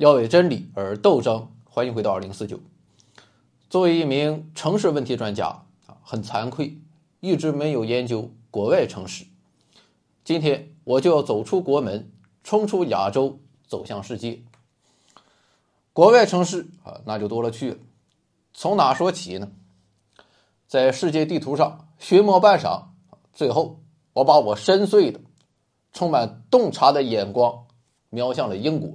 要为真理而斗争。欢迎回到二零四九。作为一名城市问题专家啊，很惭愧，一直没有研究国外城市。今天我就要走出国门，冲出亚洲，走向世界。国外城市啊，那就多了去了。从哪说起呢？在世界地图上寻摸半晌，最后我把我深邃的、充满洞察的眼光瞄向了英国。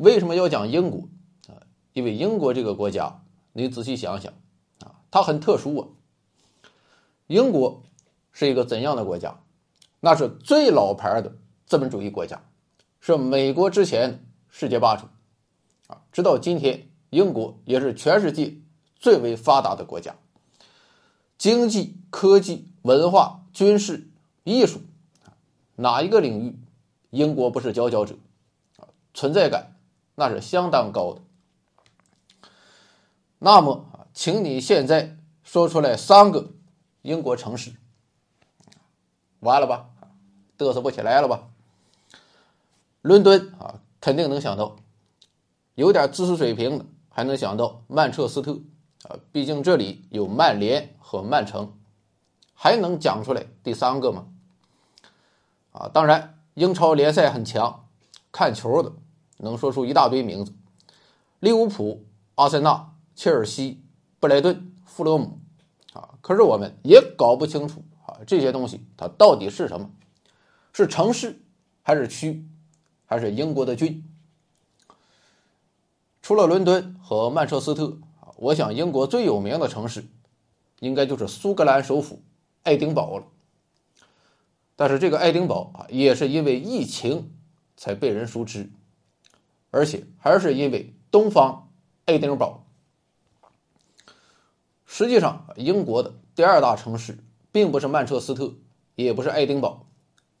为什么要讲英国啊？因为英国这个国家，你仔细想想啊，它很特殊啊。英国是一个怎样的国家？那是最老牌的资本主义国家，是美国之前世界霸主啊。直到今天，英国也是全世界最为发达的国家。经济、科技、文化、军事、艺术，哪一个领域，英国不是佼佼者啊？存在感。那是相当高的。那么，请你现在说出来三个英国城市，完了吧？嘚瑟不起来了吧？伦敦啊，肯定能想到；有点知识水平的还能想到曼彻斯特啊，毕竟这里有曼联和曼城。还能讲出来第三个吗？啊，当然，英超联赛很强，看球的。能说出一大堆名字：利物浦、阿森纳、切尔西、布莱顿、富勒姆，啊！可是我们也搞不清楚啊，这些东西它到底是什么？是城市，还是区，还是英国的郡？除了伦敦和曼彻斯特啊，我想英国最有名的城市，应该就是苏格兰首府爱丁堡了。但是这个爱丁堡啊，也是因为疫情才被人熟知。而且还是因为东方爱丁堡。实际上，英国的第二大城市并不是曼彻斯特，也不是爱丁堡，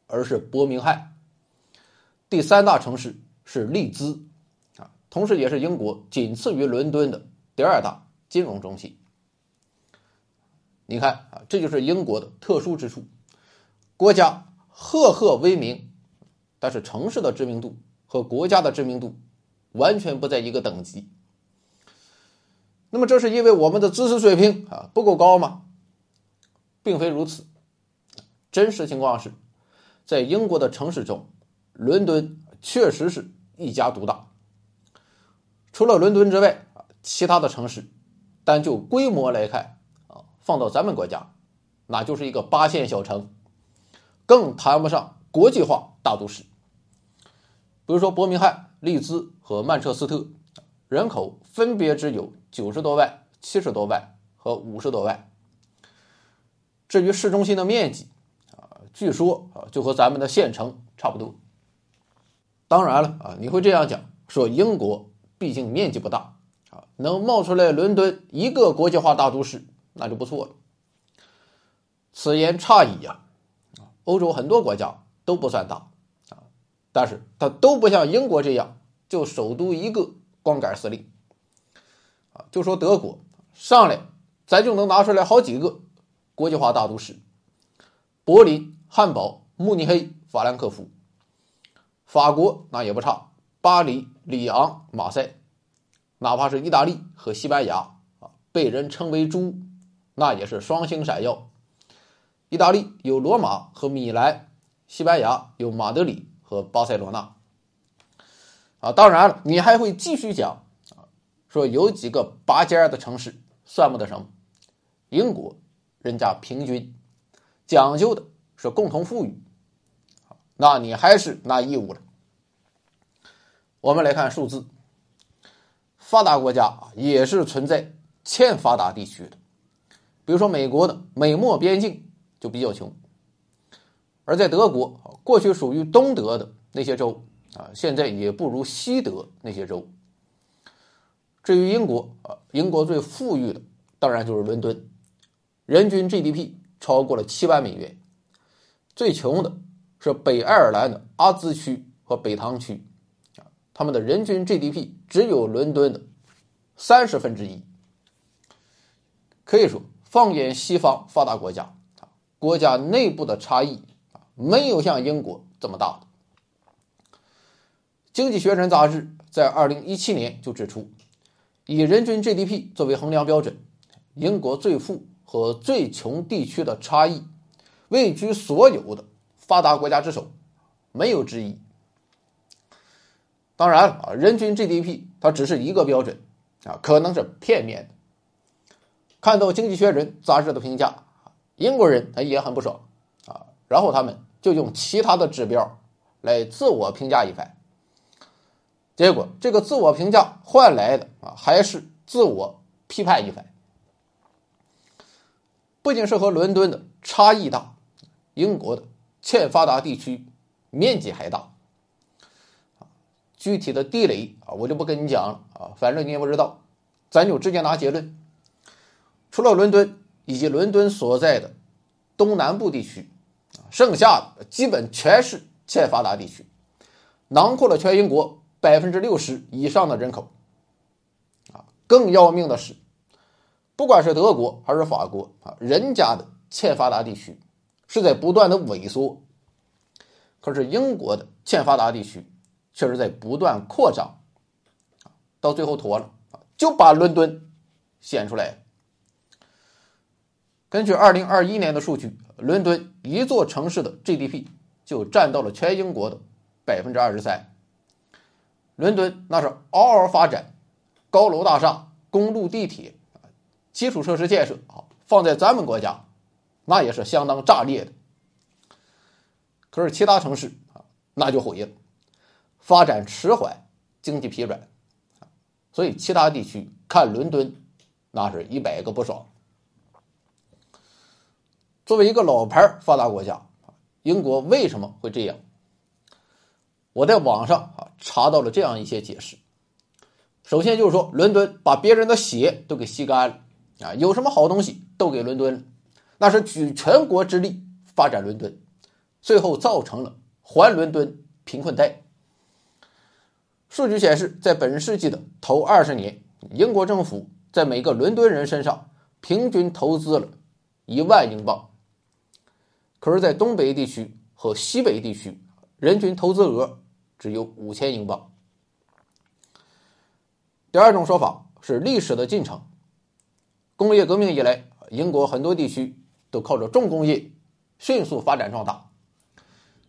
而是伯明翰。第三大城市是利兹，啊，同时也是英国仅次于伦敦的第二大金融中心。你看啊，这就是英国的特殊之处。国家赫赫威名，但是城市的知名度。和国家的知名度完全不在一个等级。那么，这是因为我们的知识水平啊不够高吗？并非如此。真实情况是，在英国的城市中，伦敦确实是一家独大。除了伦敦之外，其他的城市，单就规模来看啊，放到咱们国家，那就是一个八线小城，更谈不上国际化大都市。比如说，伯明翰、利兹和曼彻斯特，人口分别只有九十多万、七十多万和五十多万。至于市中心的面积，啊，据说啊，就和咱们的县城差不多。当然了啊，你会这样讲，说英国毕竟面积不大啊，能冒出来伦敦一个国际化大都市，那就不错了。此言差矣呀，欧洲很多国家都不算大。但是它都不像英国这样，就首都一个光杆司令，啊，就说德国上来，咱就能拿出来好几个国际化大都市：柏林、汉堡、慕尼黑、法兰克福。法国那也不差，巴黎、里昂、马赛，哪怕是意大利和西班牙啊，被人称为“猪”，那也是双星闪耀。意大利有罗马和米兰，西班牙有马德里。和巴塞罗那，啊，当然了，你还会继续讲啊，说有几个拔尖的城市算不得什么。英国人家平均讲究的是共同富裕，那你还是拿义务了。我们来看数字，发达国家也是存在欠发达地区的，比如说美国的美墨边境就比较穷。而在德国，过去属于东德的那些州啊，现在也不如西德那些州。至于英国啊，英国最富裕的当然就是伦敦，人均 GDP 超过了七万美元。最穷的是北爱尔兰的阿兹区和北汤区啊，他们的人均 GDP 只有伦敦的三十分之一。可以说，放眼西方发达国家啊，国家内部的差异。没有像英国这么大的。经济学人》杂志在二零一七年就指出，以人均 GDP 作为衡量标准，英国最富和最穷地区的差异位居所有的发达国家之首，没有之一。当然啊，人均 GDP 它只是一个标准啊，可能是片面的。看到《经济学人》杂志的评价，英国人他也很不爽啊，然后他们就用其他的指标来自我评价一番。结果这个自我评价换来的啊，还是自我批判一番。不仅是和伦敦的差异大，英国的欠发达地区面积还大。具体的地雷啊，我就不跟你讲了啊，反正你也不知道，咱就直接拿结论。除了伦敦以及伦敦所在的东南部地区，剩下的基本全是欠发达地区，囊括了全英国百分之六十以上的人口。啊，更要命的是，不管是德国还是法国啊，人家的欠发达地区是在不断的萎缩，可是英国的欠发达地区却是在不断扩张，到最后妥了，就把伦敦显出来。根据二零二一年的数据，伦敦一座城市的 GDP 就占到了全英国的百分之二十三。伦敦那是嗷嗷发展，高楼大厦、公路、地铁基础设施建设啊，放在咱们国家，那也是相当炸裂的。可是其他城市啊，那就毁了，发展迟缓，经济疲软，所以其他地区看伦敦，那是一百个不爽。作为一个老牌发达国家，英国为什么会这样？我在网上啊查到了这样一些解释。首先就是说，伦敦把别人的血都给吸干了啊，有什么好东西都给伦敦了，那是举全国之力发展伦敦，最后造成了还伦敦贫困带。数据显示，在本世纪的头二十年，英国政府在每个伦敦人身上平均投资了一万英镑。可是，在东北地区和西北地区，人均投资额只有五千英镑。第二种说法是历史的进程。工业革命以来，英国很多地区都靠着重工业迅速发展壮大。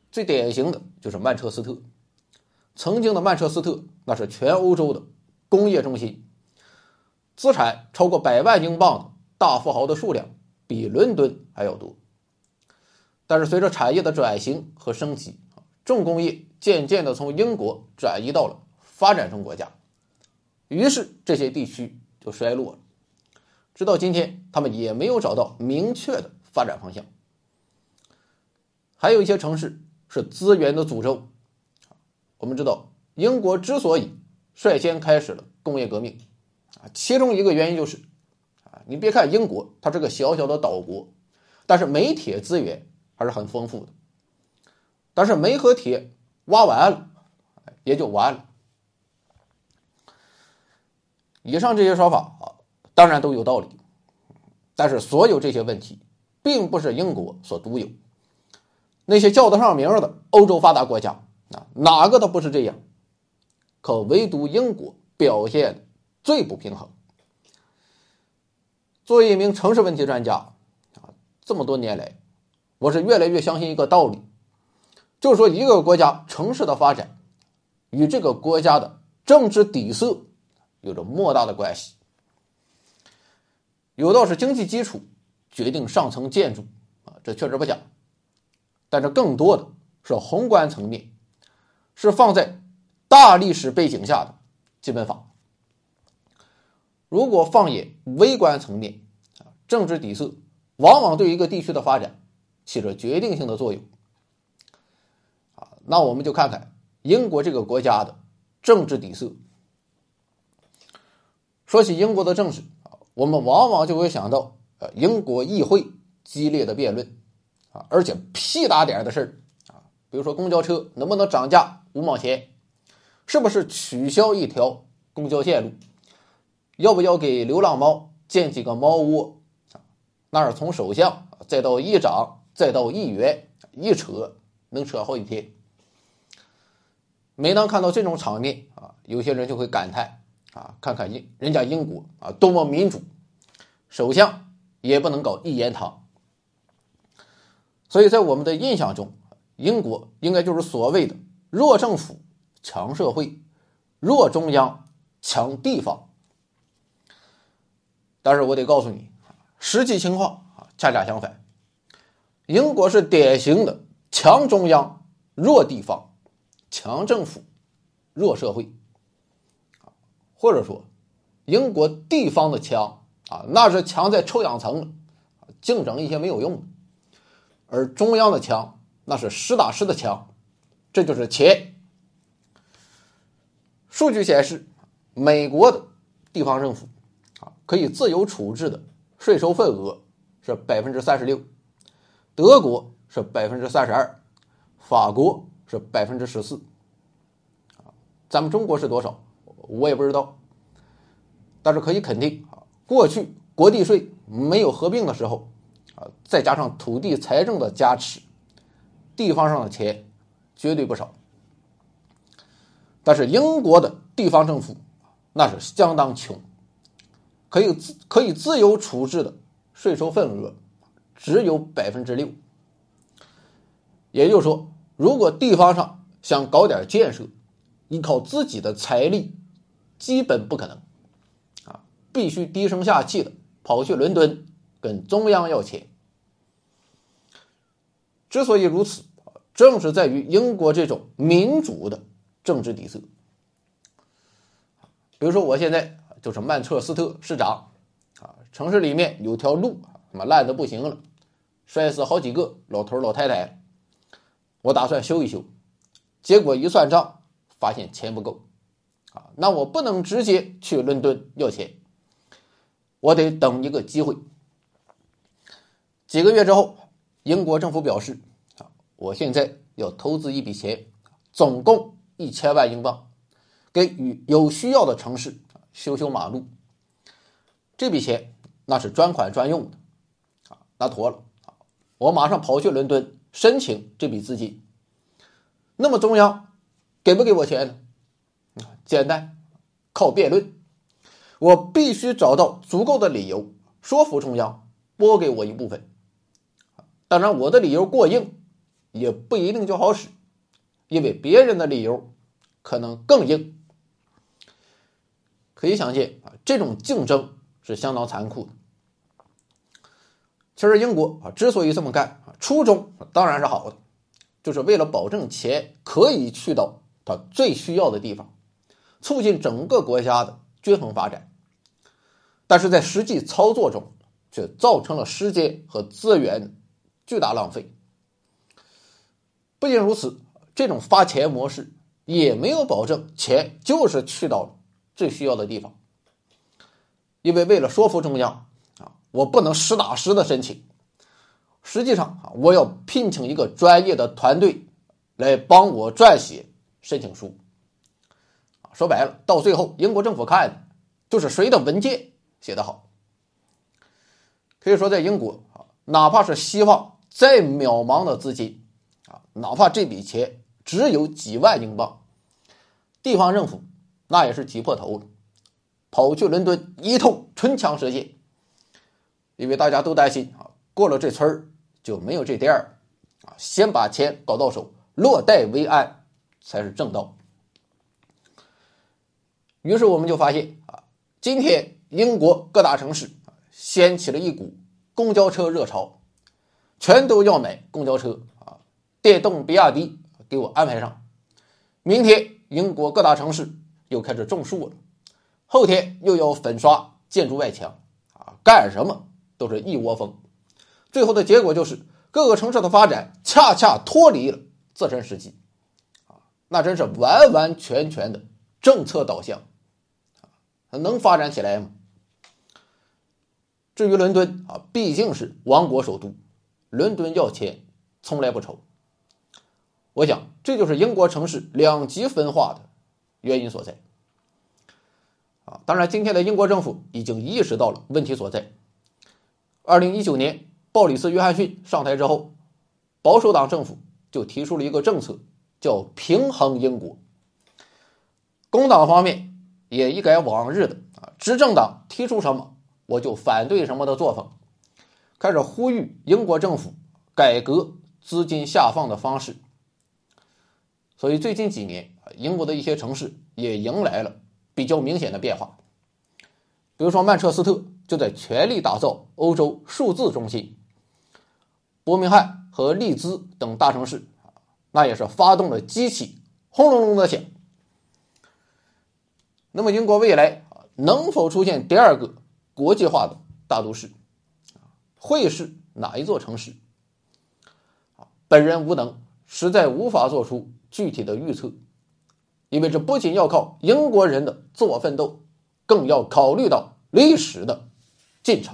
最典型的就是曼彻斯特。曾经的曼彻斯特，那是全欧洲的工业中心，资产超过百万英镑的大富豪的数量比伦敦还要多。但是随着产业的转型和升级，重工业渐渐的从英国转移到了发展中国家，于是这些地区就衰落了。直到今天，他们也没有找到明确的发展方向。还有一些城市是资源的诅咒。我们知道，英国之所以率先开始了工业革命，啊，其中一个原因就是，啊，你别看英国它是个小小的岛国，但是煤铁资源。还是很丰富的，但是煤和铁挖完了，也就完了。以上这些说法啊，当然都有道理，但是所有这些问题并不是英国所独有，那些叫得上名的欧洲发达国家啊，哪个都不是这样，可唯独英国表现最不平衡。作为一名城市问题专家啊，这么多年来。我是越来越相信一个道理，就是说，一个国家城市的发展与这个国家的政治底色有着莫大的关系。有道是经济基础决定上层建筑啊，这确实不假，但是更多的是宏观层面，是放在大历史背景下的基本法。如果放眼微观层面啊，政治底色往往对一个地区的发展。起着决定性的作用，啊，那我们就看看英国这个国家的政治底色。说起英国的政治啊，我们往往就会想到，呃，英国议会激烈的辩论，啊，而且屁大点的事儿啊，比如说公交车能不能涨价五毛钱，是不是取消一条公交线路，要不要给流浪猫建几个猫窝，那是从首相再到议长。再到议员一扯，能扯好几天。每当看到这种场面啊，有些人就会感叹啊，看看英人家英国啊多么民主，首相也不能搞一言堂。所以在我们的印象中，英国应该就是所谓的弱政府强社会，弱中央强地方。但是我得告诉你，实际情况啊恰恰相反，英国是典型的强中央弱地方，强政府弱社会，或者说，英国地方的强啊那是强在臭氧层了，竞争一些没有用的。而中央的强，那是实打实的强，这就是钱。数据显示，美国的地方政府啊，可以自由处置的税收份额是百分之三十六，德国是百分之三十二，法国是百分之十四。咱们中国是多少？我也不知道。但是可以肯定啊，过去国地税没有合并的时候。啊再加上土地财政的加持，地方上的钱绝对不少。但是英国的地方政府那是相当穷，可以自可以自由处置的税收份额只有百分之六。也就是说，如果地方上想搞点建设，依靠自己的财力基本不可能，啊，必须低声下气的跑去伦敦跟中央要钱。之所以如此，正是在于英国这种民主的政治底色。比如说，我现在就是曼彻斯特市长，啊，城市里面有条路他妈烂的不行了，摔死好几个老头老太太，我打算修一修，结果一算账，发现钱不够，啊，那我不能直接去伦敦要钱，我得等一个机会。几个月之后。英国政府表示：“啊，我现在要投资一笔钱，总共一千万英镑，给予有需要的城市修修马路。这笔钱那是专款专用的，啊，那妥了。我马上跑去伦敦申请这笔资金。那么中央给不给我钱呢？简单，靠辩论。我必须找到足够的理由，说服中央拨给我一部分。”当然，我的理由过硬，也不一定就好使，因为别人的理由可能更硬。可以想见啊，这种竞争是相当残酷的。其实英国啊之所以这么干啊，初衷当然是好的，就是为了保证钱可以去到他最需要的地方，促进整个国家的均衡发展。但是在实际操作中，却造成了时间和资源。巨大浪费。不仅如此，这种发钱模式也没有保证钱就是去到最需要的地方。因为为了说服中央，我不能实打实的申请，实际上啊，我要聘请一个专业的团队来帮我撰写申请书。说白了，到最后英国政府看就是谁的文件写得好。可以说，在英国啊，哪怕是希望。再渺茫的资金，啊，哪怕这笔钱只有几万英镑，地方政府那也是挤破头了，跑去伦敦一通唇枪舌剑，因为大家都担心啊，过了这村儿就没有这店儿，啊，先把钱搞到手，落袋为安才是正道。于是我们就发现啊，今天英国各大城市掀起了一股公交车热潮。全都要买公交车啊！电动比亚迪给我安排上。明天英国各大城市又开始种树了，后天又要粉刷建筑外墙啊！干什么都是一窝蜂。最后的结果就是各个城市的发展恰恰脱离了自身实际啊！那真是完完全全的政策导向啊！能发展起来吗？至于伦敦啊，毕竟是王国首都。伦敦要钱从来不愁，我想这就是英国城市两极分化的原因所在。啊，当然，今天的英国政府已经意识到了问题所在。二零一九年，鲍里斯·约翰逊上台之后，保守党政府就提出了一个政策，叫“平衡英国”。工党方面也一改往日的啊，执政党提出什么我就反对什么的作风，开始呼吁英国政府改革资金下放的方式。所以最近几年，英国的一些城市也迎来了比较明显的变化。比如说，曼彻斯特就在全力打造欧洲数字中心，伯明翰和利兹等大城市那也是发动了机器轰隆隆的响。那么，英国未来能否出现第二个国际化的大都市？会是哪一座城市？本人无能，实在无法做出具体的预测，因为这不仅要靠英国人的自我奋斗，更要考虑到历史的进程。